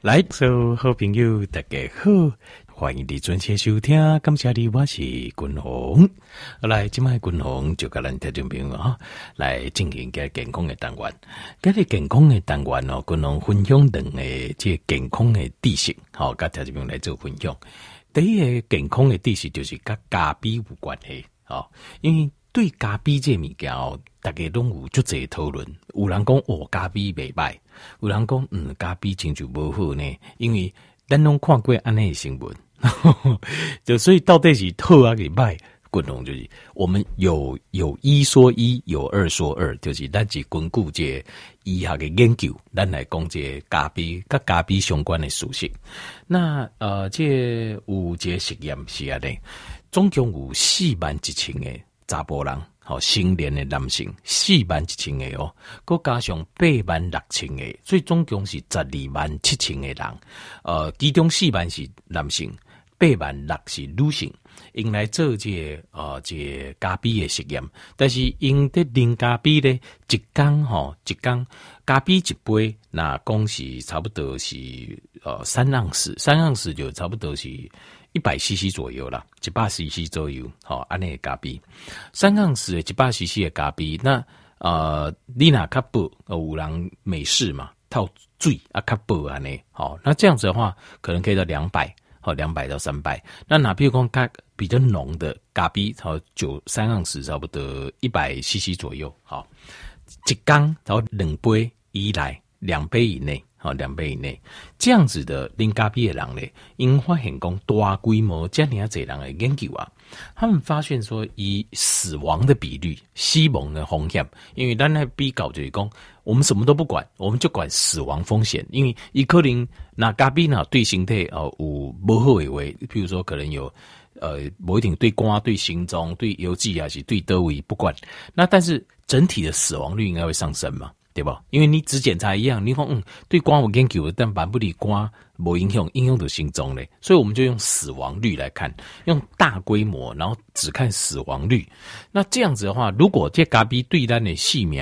来，所有好朋友，大家好，欢迎你准时收听。感谢你，我是君宏。来，今麦君宏就跟咱听众朋友，来进行个健康的单元。今日健康的单元哦，君宏分享两个这健康的知识，好，跟听众朋友来做分享。第一个健康的知识就是跟咖啡有关系，好，因为对咖啡这物件哦，大家拢有足侪讨论。有人讲哦，咖啡袂歹。有人讲，嗯，咖啡真就无好呢，因为咱拢看过安尼的新闻，就所以到底是好啊，给歹，滚龙就是我们有有一说一，有二说二，就是咱是根据这医学的研究，咱来讲这咖啡跟咖啡相关的属性。那呃，这有一个实验是安尼，总共有四万一千个查甫人。哦，成年的男性四万一千个哦，佮加上八万六千个，所以总共是十二万七千个人。呃，其中四万是男性，八万六是女性，用来做这个、呃这个、咖啡的实验。但是用的零咖啡呢，一缸吼一缸咖啡一杯，那讲是差不多是呃三盎司，三盎司就差不多是。一百 CC 左右啦，一百 CC 左右，好，安尼的咖啡，三盎司的一百 CC 的咖啡，那呃，你那卡布有人美式嘛，套水啊卡布安尼，好，那这样子的话，可能可以到两百，好，两百到三百。那哪比如讲咖比较浓的咖啡，好，九三盎司差不多一百 CC 左右，好，一缸然后两杯以内，两杯以内。好，两杯以内这样子的零咖啡的人呢，因发现讲大规模这样子人的研究啊，他们发现说以死亡的比率、死亡的风险，因为咱那比较就是讲，我们什么都不管，我们就管死亡风险，因为一可能那咖啡呢对身体哦有不好的为，譬如说可能有呃不一定对瓜、对心脏、对邮寄还是对德维不管，那但是整体的死亡率应该会上升嘛。对吧？因为你只检查一样，你说嗯，对瓜有研究，但蛮不离肝没影响，应用的心中嘞，所以我们就用死亡率来看，用大规模，然后只看死亡率。那这样子的话，如果这咖比对单的性命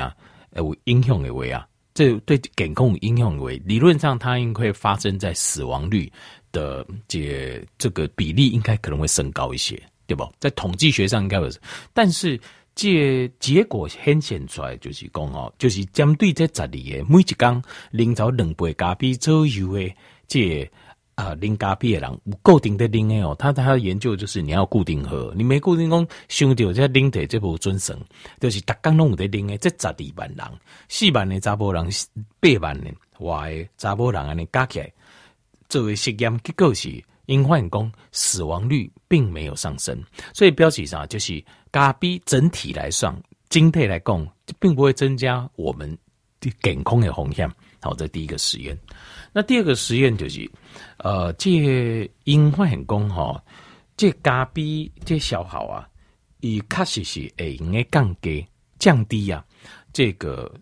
有影响的话啊，这对健康有影响的话，理论上它应该会发生在死亡率的这这个比例应该可能会升高一些，对不？在统计学上应该有，但是。这结果显现出来就是讲哦，就是针对这十二个每一缸零到两杯咖啡左右的这啊零咖啡的人，有固定的零的哦，他他的研究就是你要固定喝，你没固定讲，想到这零的这部准绳，就是逐缸拢有的零的，这十二万人，四万的查甫人，八万的外的查甫人安尼加起来，作为实验结果是。因发现讲死亡率并没有上升，所以标题上就是咖啡整体来算，整体来讲，并不会增加我们的健康的风险。好，这第一个实验。那第二个实验就是，呃，这因发现讲哈，这咖啡这消耗啊，以确实是会用个降低降低啊，这个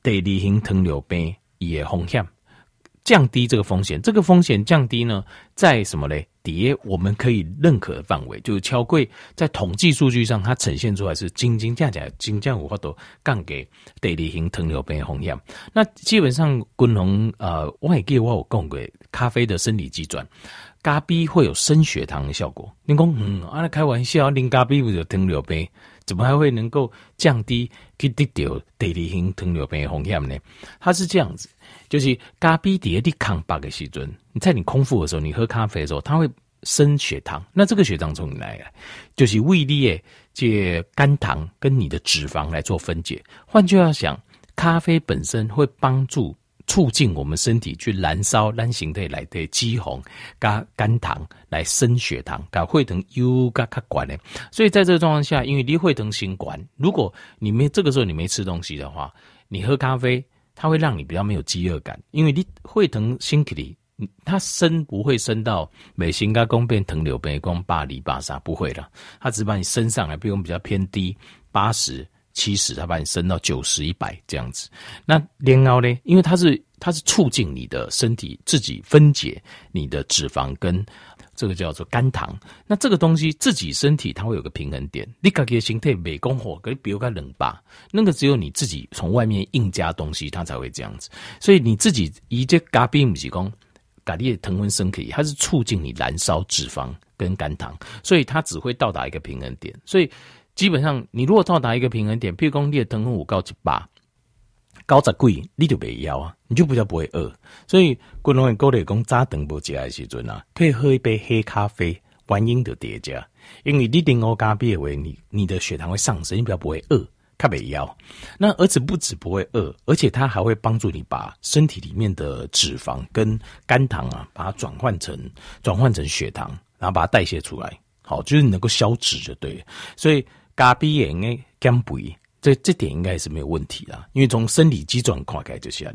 第二型糖尿病伊的风险。降低这个风险，这个风险降低呢，在什么嘞？底我们可以认可的范围，就是敲柜在统计数据上，它呈现出来是金金价价，金价五花多降给地理型糖尿病的风险。那基本上，均衡呃，外界我有讲过咖啡的生理机转，咖啡会有升血糖的效果。你讲嗯，啊，那开玩笑，啉咖啡不就糖尿病？怎么还会能够降低去得掉第二型糖尿病的风险呢？它是这样子。就是咖啡底下的抗白的时阵，你在你空腹的时候，你喝咖啡的时候，它会升血糖。那这个血糖从哪来？就是胃里这肝糖跟你的脂肪来做分解。换句话讲，咖啡本身会帮助促进我们身体去燃烧燃形态来的肌红加肝糖来升血糖，搞会疼又加卡管的。所以在这个状况下，因为你会疼心管，如果你没这个时候你没吃东西的话，你喝咖啡。它会让你比较没有饥饿感，因为你会疼心体里，它升不会升到美心肝功变糖尿病光巴黎巴萨不会了，它只把你升上来，比如比较偏低八十七十，它把你升到九十一百这样子。那连熬呢？因为它是它是促进你的身体自己分解你的脂肪跟。这个叫做肝糖，那这个东西自己身体它会有个平衡点。你感觉形态没功火，可比如说冷吧，那个只有你自己从外面硬加东西，它才会这样子。所以你自己一这咖啡不是讲咖喱的糖分升可以，它是促进你燃烧脂肪跟肝糖，所以它只会到达一个平衡点。所以基本上，你如果到达一个平衡点，譬如说你的糖分五高七八，高则贵，你就没腰啊，你就比较不会饿。所以，滚龙的高铁工扎等不起来时阵啊，可以喝一杯黑咖啡，原因的叠加，因为你定欧咖啡为你你的血糖会上升，你比较不会饿。它没腰，那而且不止不会饿，而且它还会帮助你把身体里面的脂肪跟肝糖啊，把它转换成转换成血糖，然后把它代谢出来，好，就是你能够消脂就对了。所以咖啡也应该减肥，这这点应该是没有问题的，因为从生理机转跨开就是这样。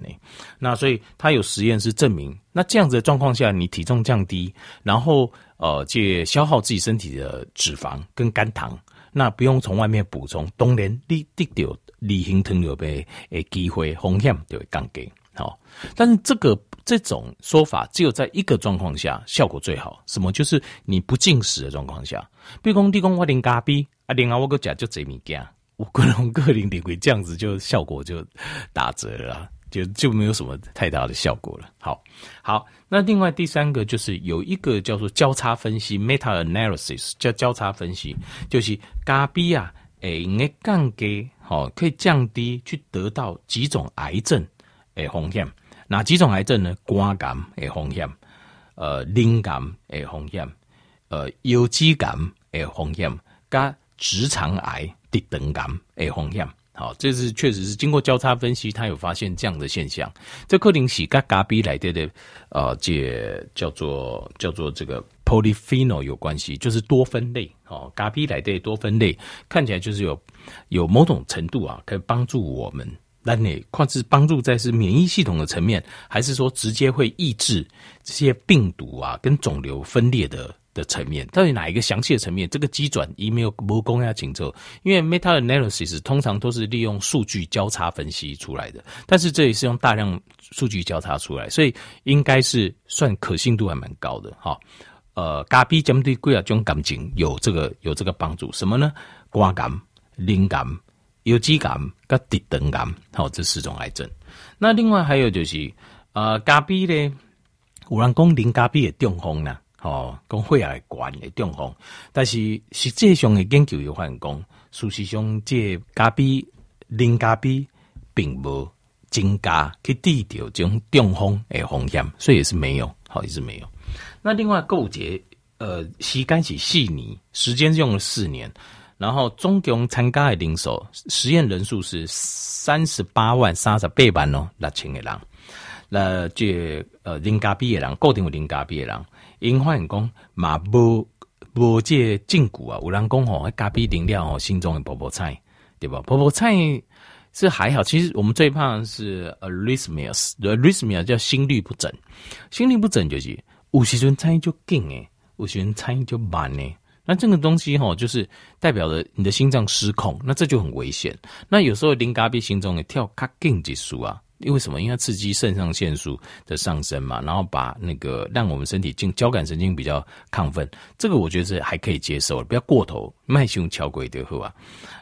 那所以它有实验是证明，那这样子的状况下，你体重降低，然后呃，借消耗自己身体的脂肪跟肝糖。那不用从外面补充，当然你得到离型糖尿病的机会风险就会降低。好，但是这个这种说法只有在一个状况下效果最好，什么？就是你不进食的状况下。比如说你说我啉咖啡，啊，另外我个吃就这物件，我个人个人认为这样子就效果就打折了。就就没有什么太大的效果了。好，好，那另外第三个就是有一个叫做交叉分析 （meta analysis），叫交叉分析，就是咖啡啊，诶，应该降低，好，可以降低去得到几种癌症诶风险。哪几种癌症呢？肝癌诶风险，呃，磷癌诶风险，呃，有机癌诶风险，加直肠癌、的等感诶风险。好，这是确实是经过交叉分析，他有发现这样的现象。这可能是跟咖啡来的的，呃，这叫做叫做这个 polyphenol 有关系，就是多酚类。哦，咖啡来的多酚类看起来就是有有某种程度啊，可以帮助我们。那你看是帮助在是免疫系统的层面，还是说直接会抑制这些病毒啊跟肿瘤分裂的？的层面到底哪一个详细的层面？这个机转一没有不公要请求，因为 meta analysis 通常都是利用数据交叉分析出来的，但是这也是用大量数据交叉出来，所以应该是算可信度还蛮高的哈。呃，咖啡针对贵啊这种感情有这个有这个帮助，什么呢？肝癌、磷癌、有机癌跟直肠癌，好，这四种癌症。那另外还有就是呃，咖啡呢，有人讲零咖啡的中风呢。哦，讲血压高的中风，但是实际上的研究有发现讲，事实上这咖啡、零咖啡并无增加去治疗这种中风的风险，所以也是没有，好也是没有。那另外构结，呃，时间是四年，时间用了四年，然后总共参加的人数，实验人数是三十八万三十八万哦，六千个人。那这呃，啉咖啡的人，固定有啉咖啡的人。因发现讲嘛，无无这证据啊，有人讲吼，咖啡饮料吼，心中的泡泡菜，对吧？泡泡菜是还好，其实我们最怕的是 arrhythmias，arrhythmias 叫心律不整，心律不整就是有时阵菜就紧诶，有时阵菜就慢诶。那这个东西吼，就是代表着你的心脏失控，那这就很危险。那有时候啉咖啡心中的跳卡紧结束啊。因为什么？因为刺激肾上腺素的上升嘛，然后把那个让我们身体进交感神经比较亢奋，这个我觉得是还可以接受，不要过头，卖胸敲鬼的好啊。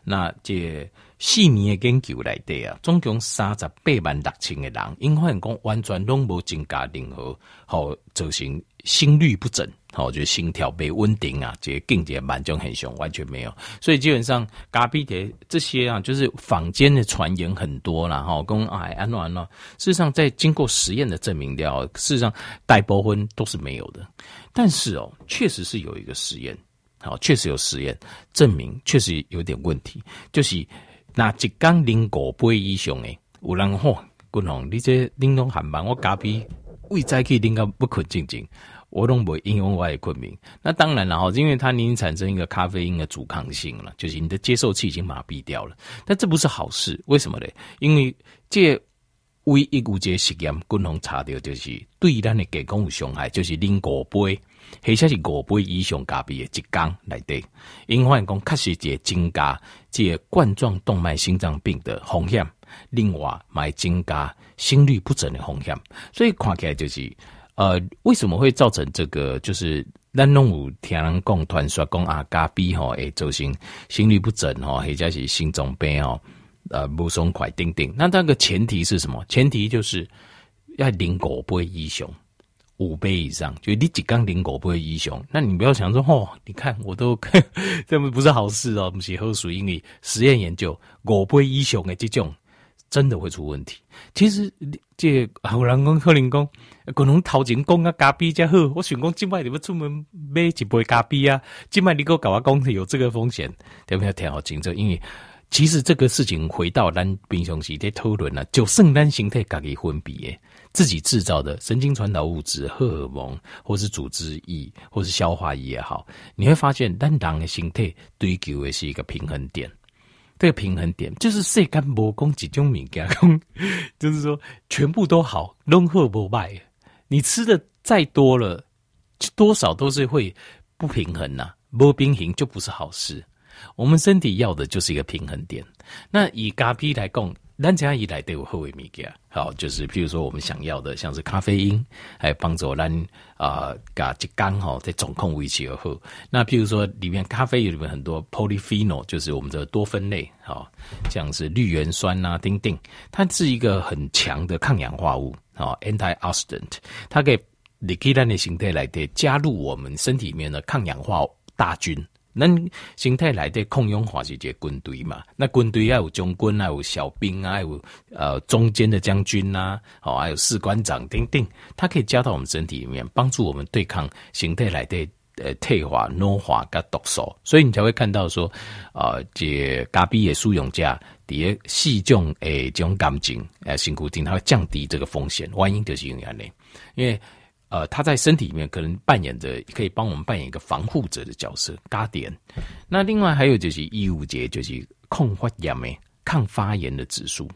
那这四年的研究来的啊，总共三十八万六千个人，因为讲完全拢无增加任何好造成心律不整。好，就心跳被稳定啊，这些境界蛮就很凶，完全没有。所以基本上咖啡的这些啊，就是坊间的传言很多啦。哈，跟哎安诺安诺，事实上在经过实验的证明掉，事实上大部分都是没有的。但是哦，确实是有一个实验，好，确实有实验证明确实有点问题，就是那一缸零五杯以上诶，有人吼，滚红，你这玲珑含板，我咖啡未再去拎个不可静静。我都不会应用我的困眠，那当然了哈，因为它已经产生一个咖啡因的阻抗性了，就是你的接受器已经麻痹掉了。但这不是好事，为什么呢？因为这唯一有这实验共同查到，就是对咱的健康有伤害，就是啉五杯，或者是五杯以上咖啡的一缸来对，因为讲确实这增加这冠状动脉心脏病的风险，另外还增加心律不整的风险，所以看起来就是。呃，为什么会造成这个？就是咱弄有听人讲，传说讲啊，咖啡吼，诶，造成心律不整吼，或者是心脏病哦，呃，不松快定定。那那个前提是什么？前提就是要啉五杯以上，五杯以上，就你几缸零狗不会医雄。那你不要想说哦，你看我都 这不不是好事哦，不是喝水，因为实验研究狗不会医雄的这种真的会出问题。其实这好人讲可能讲，可能头前讲啊咖啡才好，我想讲今晚你要出门买一杯咖啡啊，今晚你给我搞啊讲有这个风险，对不对？听好清楚，因为。其实这个事情回到咱平常时在讨论了，就圣诞形态自己分泌诶，自己制造的神经传导物质、荷尔蒙，或是组织液，或是消化液也好，你会发现，咱人的形态追求的是一个平衡点。这个平衡点就是世间无讲几种物件，就是说全部都好，拢好不坏。你吃的再多了，多少都是会不平衡呐、啊，不平衡就不是好事。我们身体要的就是一个平衡点。那以咖啡来讲，咱家以来都有好的物件，好，就是譬如说我们想要的，像是咖啡因，还帮助咱啊，甲一缸哈在总控维持而后。那譬如说里面咖啡有里面很多 polyphenol，就是我们的多酚类，好，像是绿原酸呐、啊，丁丁，它是一个很强的抗氧化物，啊，antioxidant，它可以你可以让你形态来的加入我们身体里面的抗氧化大军。那形态来的抗氧化是一个军队嘛？那军队要有将军啊，有小兵啊，有呃中间的将军呐、啊，哦，还有士官长等等，它可以加到我们身体里面，帮助我们对抗形态来的呃退化、老化跟毒素。所以你才会看到说，啊、呃，这咖啡的使用者底下细种诶这种感情呃，辛苦丁，它会降低这个风险。原因就是因为呢，因为。呃，他在身体里面可能扮演着，可以帮我们扮演一个防护者的角色咖碘。那另外还有就是义务节，就是抗发炎诶，抗发炎的指数，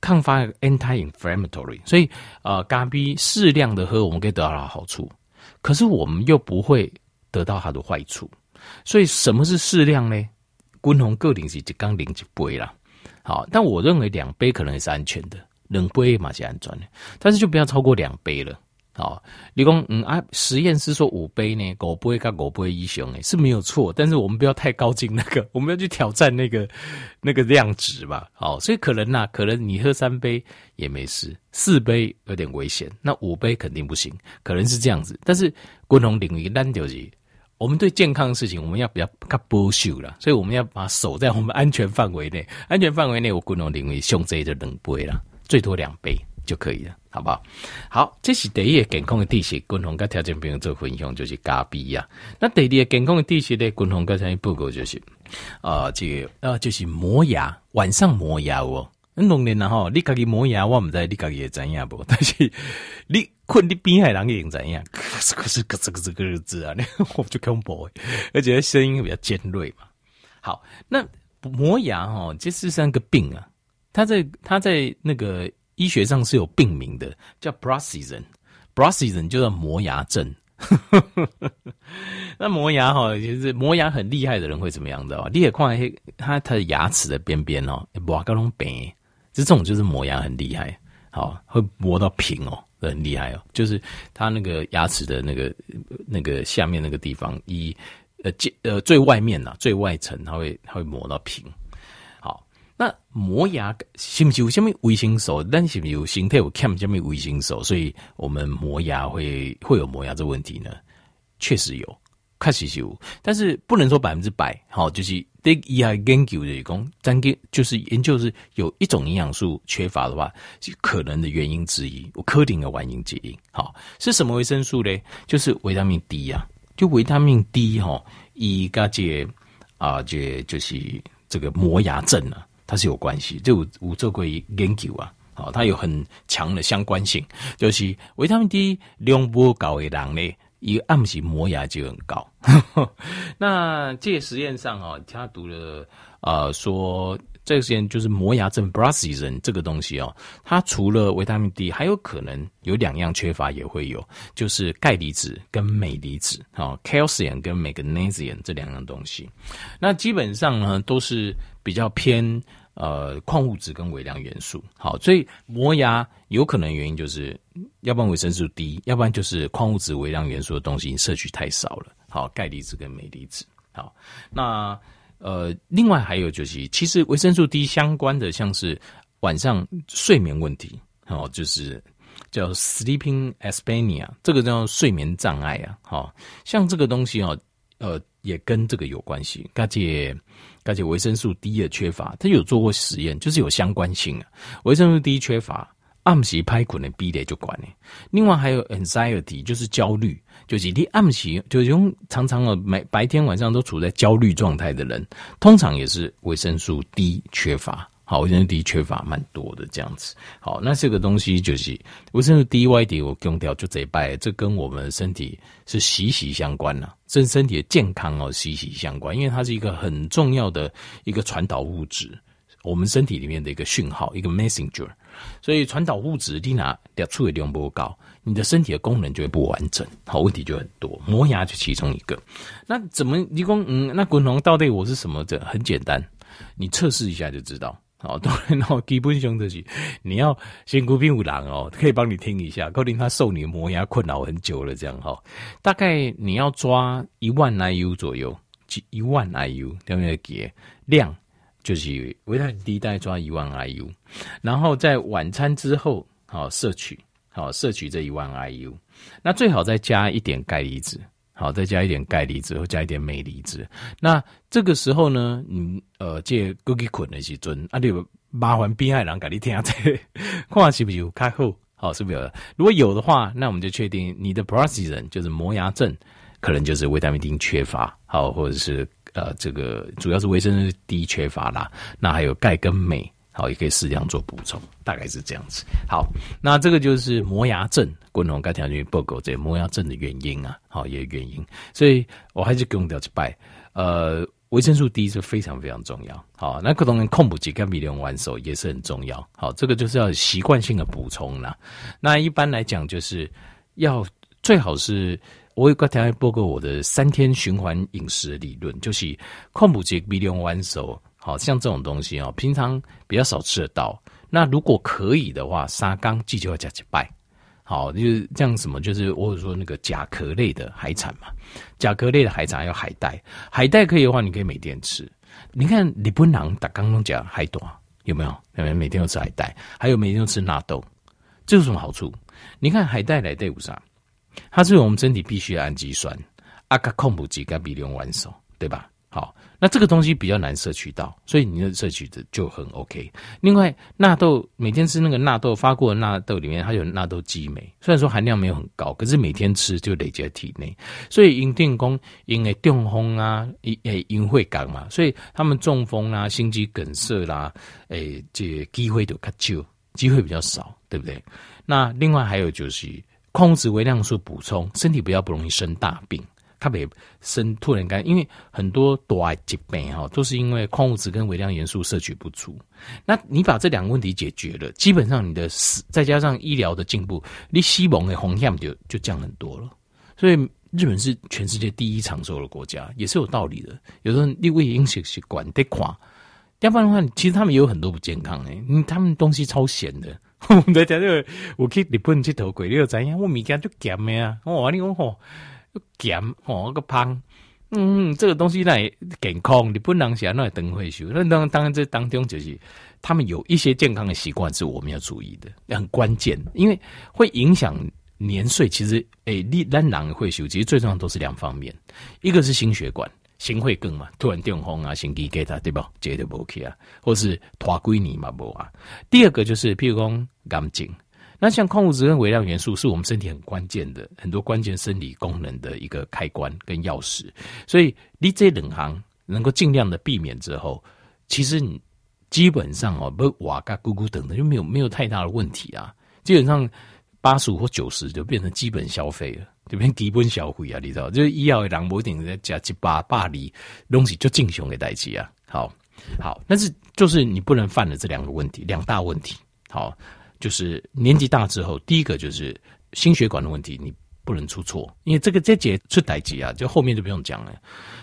抗发 anti-inflammatory。所以呃，咖啡适量的喝，我们可以得到它的好处，可是我们又不会得到它的坏处。所以什么是适量呢？均衡个定是一缸零一杯啦。好，但我认为两杯可能也是安全的，两杯嘛是安全的，但是就不要超过两杯了。好，你讲嗯啊，实验室说五杯呢，五杯跟五杯以上诶是没有错，但是我们不要太高进那个，我们要去挑战那个那个量值吧。好，所以可能呐、可能你喝三杯也没事，四杯有点危险，那五杯肯定不行，可能是这样子。但是共同领域单就是，我们对健康的事情，我们要比较较保守了，所以我们要把守在我们安全范围内，安全范围内，我共同领域胸这就两杯了，最多两杯。就可以了，好不好？好，这是第一个健康的知识，共同跟条件朋友做分享，就是咖啡呀。那第二个健康的知识呢，共同跟参报告就是，啊、呃，这个啊、呃，就是磨牙，晚上磨牙哦。很当然啦吼，你家己磨牙，我唔知你家己会怎样不？但是你困你边海人会怎样？可是可是可是个日子啊，我就恐怖，而且声音比较尖锐嘛。好，那磨牙哈，这是三个病啊，它在它在那个。医学上是有病名的，叫 Bruxism，Bruxism 就叫磨牙症。那磨牙哈，就是磨牙很厉害的人会怎么样的哦？你也看他他的牙齿的边边哦，磨个拢平，就这种就是磨牙很厉害，好会磨到平哦，很厉害哦。就是他那个牙齿的那个那个下面那个地方，一呃呃最外面呐，最外层，它会它会磨到平。那磨牙是不是有什么维生素？但是不是有形态有欠什么维生素？所以我们磨牙会会有磨牙这问题呢？确实有，确实有，但是不能说百分之百。好，就是对牙研究的工，但给就是研究是有一种营养素缺乏的话，是可能的原因之一。我科定的万因之一。好，是什么维生素呢？就是维他命 D 呀、啊，就维他命 D 哈，一个这啊，这就是这个磨牙症啊。它是有关系，就有做过研究啊，好，它有很强的相关性，就是维他命 D 量不高的人呢，一暗时磨牙就很高。那这实验上啊，他读了啊、呃，说这个实验就是磨牙症 Bruxism 这个东西哦，它除了维他命 D，还有可能有两样缺乏也会有，就是钙离子跟镁离子，好，calcium 跟 magnesium 这两样东西，那基本上呢都是。比较偏呃矿物质跟微量元素，好，所以磨牙有可能原因就是，要不然维生素 D，要不然就是矿物质、微量元素的东西摄取太少了，好，钙离子跟镁离子，好，那呃另外还有就是，其实维生素 D 相关的像是晚上睡眠问题，哦，就是叫 sleeping aspenia，这个叫睡眠障碍啊。好，像这个东西哦，呃，也跟这个有关系。而且，而且维生素 D 的缺乏，他有做过实验，就是有相关性啊。维生素 D 缺乏，暗时拍滚的比例就管呢。另外还有 anxiety，就是焦虑，就是你暗时就用常常哦，每白天晚上都处在焦虑状态的人，通常也是维生素 D 缺乏。好，维生素 D 缺乏蛮多的这样子。好，那这个东西就是维生素 D、Y、D，我用掉就这一拜，这跟我们身体是息息相关了，跟身体的健康哦息息相关，因为它是一个很重要的一个传导物质，我们身体里面的一个讯号，一个 messenger。所以传导物质你拿掉处理量不够高，你的身体的功能就会不完整，好，问题就很多。磨牙就其中一个。那怎么你讲嗯，那滚龙到底我是什么？的很简单，你测试一下就知道。好，当然哦，基本上就是你要先孤僻无狼哦，可以帮你听一下，可能他受你磨牙困扰很久了，这样哈。大概你要抓一万 IU 左右，一万 IU 对不对？量就是维他命 D 大概抓一万 IU，然后在晚餐之后好摄取，好摄取这一万 IU，那最好再加一点钙离子。好，再加一点钙离子，或加一点镁离子。那这个时候呢，你呃借过去困的时阵，啊，你麻烦边爱人给你听下这看 看是不是有开后，好是不是有？如果有的话，那我们就确定你的 Praxisen 就是磨牙症，可能就是维他命 D 缺乏，好，或者是呃这个主要是维生素 D 缺乏啦。那还有钙跟镁。好，也可以适量做补充，大概是这样子。好，那这个就是磨牙症，滚龙钙条菌报告这磨牙症的原因啊，好，也原因。所以我还是跟掉去拜，呃，维生素 D 是非常非常重要。好，那可能控补剂跟米利用完手也是很重要。好，这个就是要习惯性的补充啦。那一般来讲，就是要最好是我有个条件报告我的三天循环饮食理论，就是控补剂米利用完手。好像这种东西哦，平常比较少吃得到。那如果可以的话，沙缸记就要加几拜。好，就是这样什么，就是我有说那个甲壳类的海产嘛，甲壳类的海产还有海带，海带可以的话，你可以每天吃。你看日本人打刚刚讲海带有没有？有没有每天都吃海带？还有每天都吃纳豆，这有什么好处？你看海带来对不上，它是我们身体必须的氨基酸，阿卡控补剂跟比利用完手，对吧？好，那这个东西比较难摄取到，所以你的摄取的就很 OK。另外，纳豆每天吃那个纳豆发过的纳豆里面，它有纳豆激酶，虽然说含量没有很高，可是每天吃就累积在体内。所以因电工因为中风啊，诶因会感嘛，所以他们中风啊、心肌梗塞啦，诶这机会都较少，机会比较少，对不对？那另外还有就是矿物质微量素补充，身体比较不容易生大病。它别生突然干，因为很多大疾病哈，都是因为矿物质跟微量元素摄取不足。那你把这两个问题解决了，基本上你的死再加上医疗的进步，你死亡的红险就就降很多了。所以日本是全世界第一长寿的国家，也是有道理的。有时候你为饮食习惯得垮，要不然的话，其实他们也有很多不健康诶，因为他们东西超咸的。我们在讲这个，我去日本去头鬼，你又知影？我物件就咸的啊！我话你讲吼。咸哦，个胖，嗯，这个东西来健康，你不能想那等会修。那当当然，这当中就是他们有一些健康的习惯是我们要注意的，很关键，因为会影响年岁。其实，诶，你咱人会修，其实最重要都是两方面，一个是心血管，心会更嘛，突然中风啊，心肌给他对吧？接着不 OK 啊，或是拖几年嘛无啊。第二个就是，譬如讲眼睛。那像矿物质跟微量元素是我们身体很关键的很多关键生理功能的一个开关跟钥匙，所以你这两行能够尽量的避免之后，其实你基本上哦不瓦嘎咕咕等等就没有没有太大的问题啊，基本上八十五或九十就变成基本消费了，就变基本消费啊，你知道？就是医药的人不一定在加七八八里东西就进熊给代志啊，好好，但是就是你不能犯了这两个问题，两大问题，好。就是年纪大之后，第一个就是心血管的问题，你不能出错，因为这个这节出代志啊，就后面就不用讲了。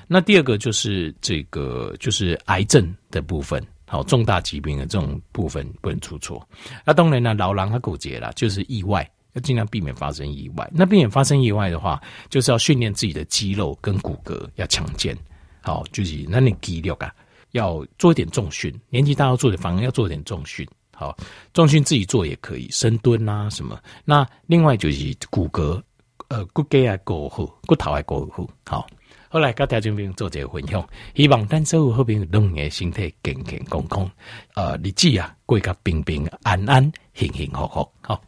那第二个就是这个就是癌症的部分，好，重大疾病的这种部分不能出错。那当然呢，老狼他骨折了，就是意外，要尽量避免发生意外。那避免发生意外的话，就是要训练自己的肌肉跟骨骼要强健，好，就是那你肌肉啊，要做一点重训。年纪大要做点，反而要做点重训。好，重训自己做也可以，深蹲啊什么。那另外就是骨骼，呃，骨骼啊，够好，骨头还够好。好，后来跟大家做这个分享，希望咱所有好朋友拢个身体健健康康，呃，日子啊过个平平安安、幸幸福福。好。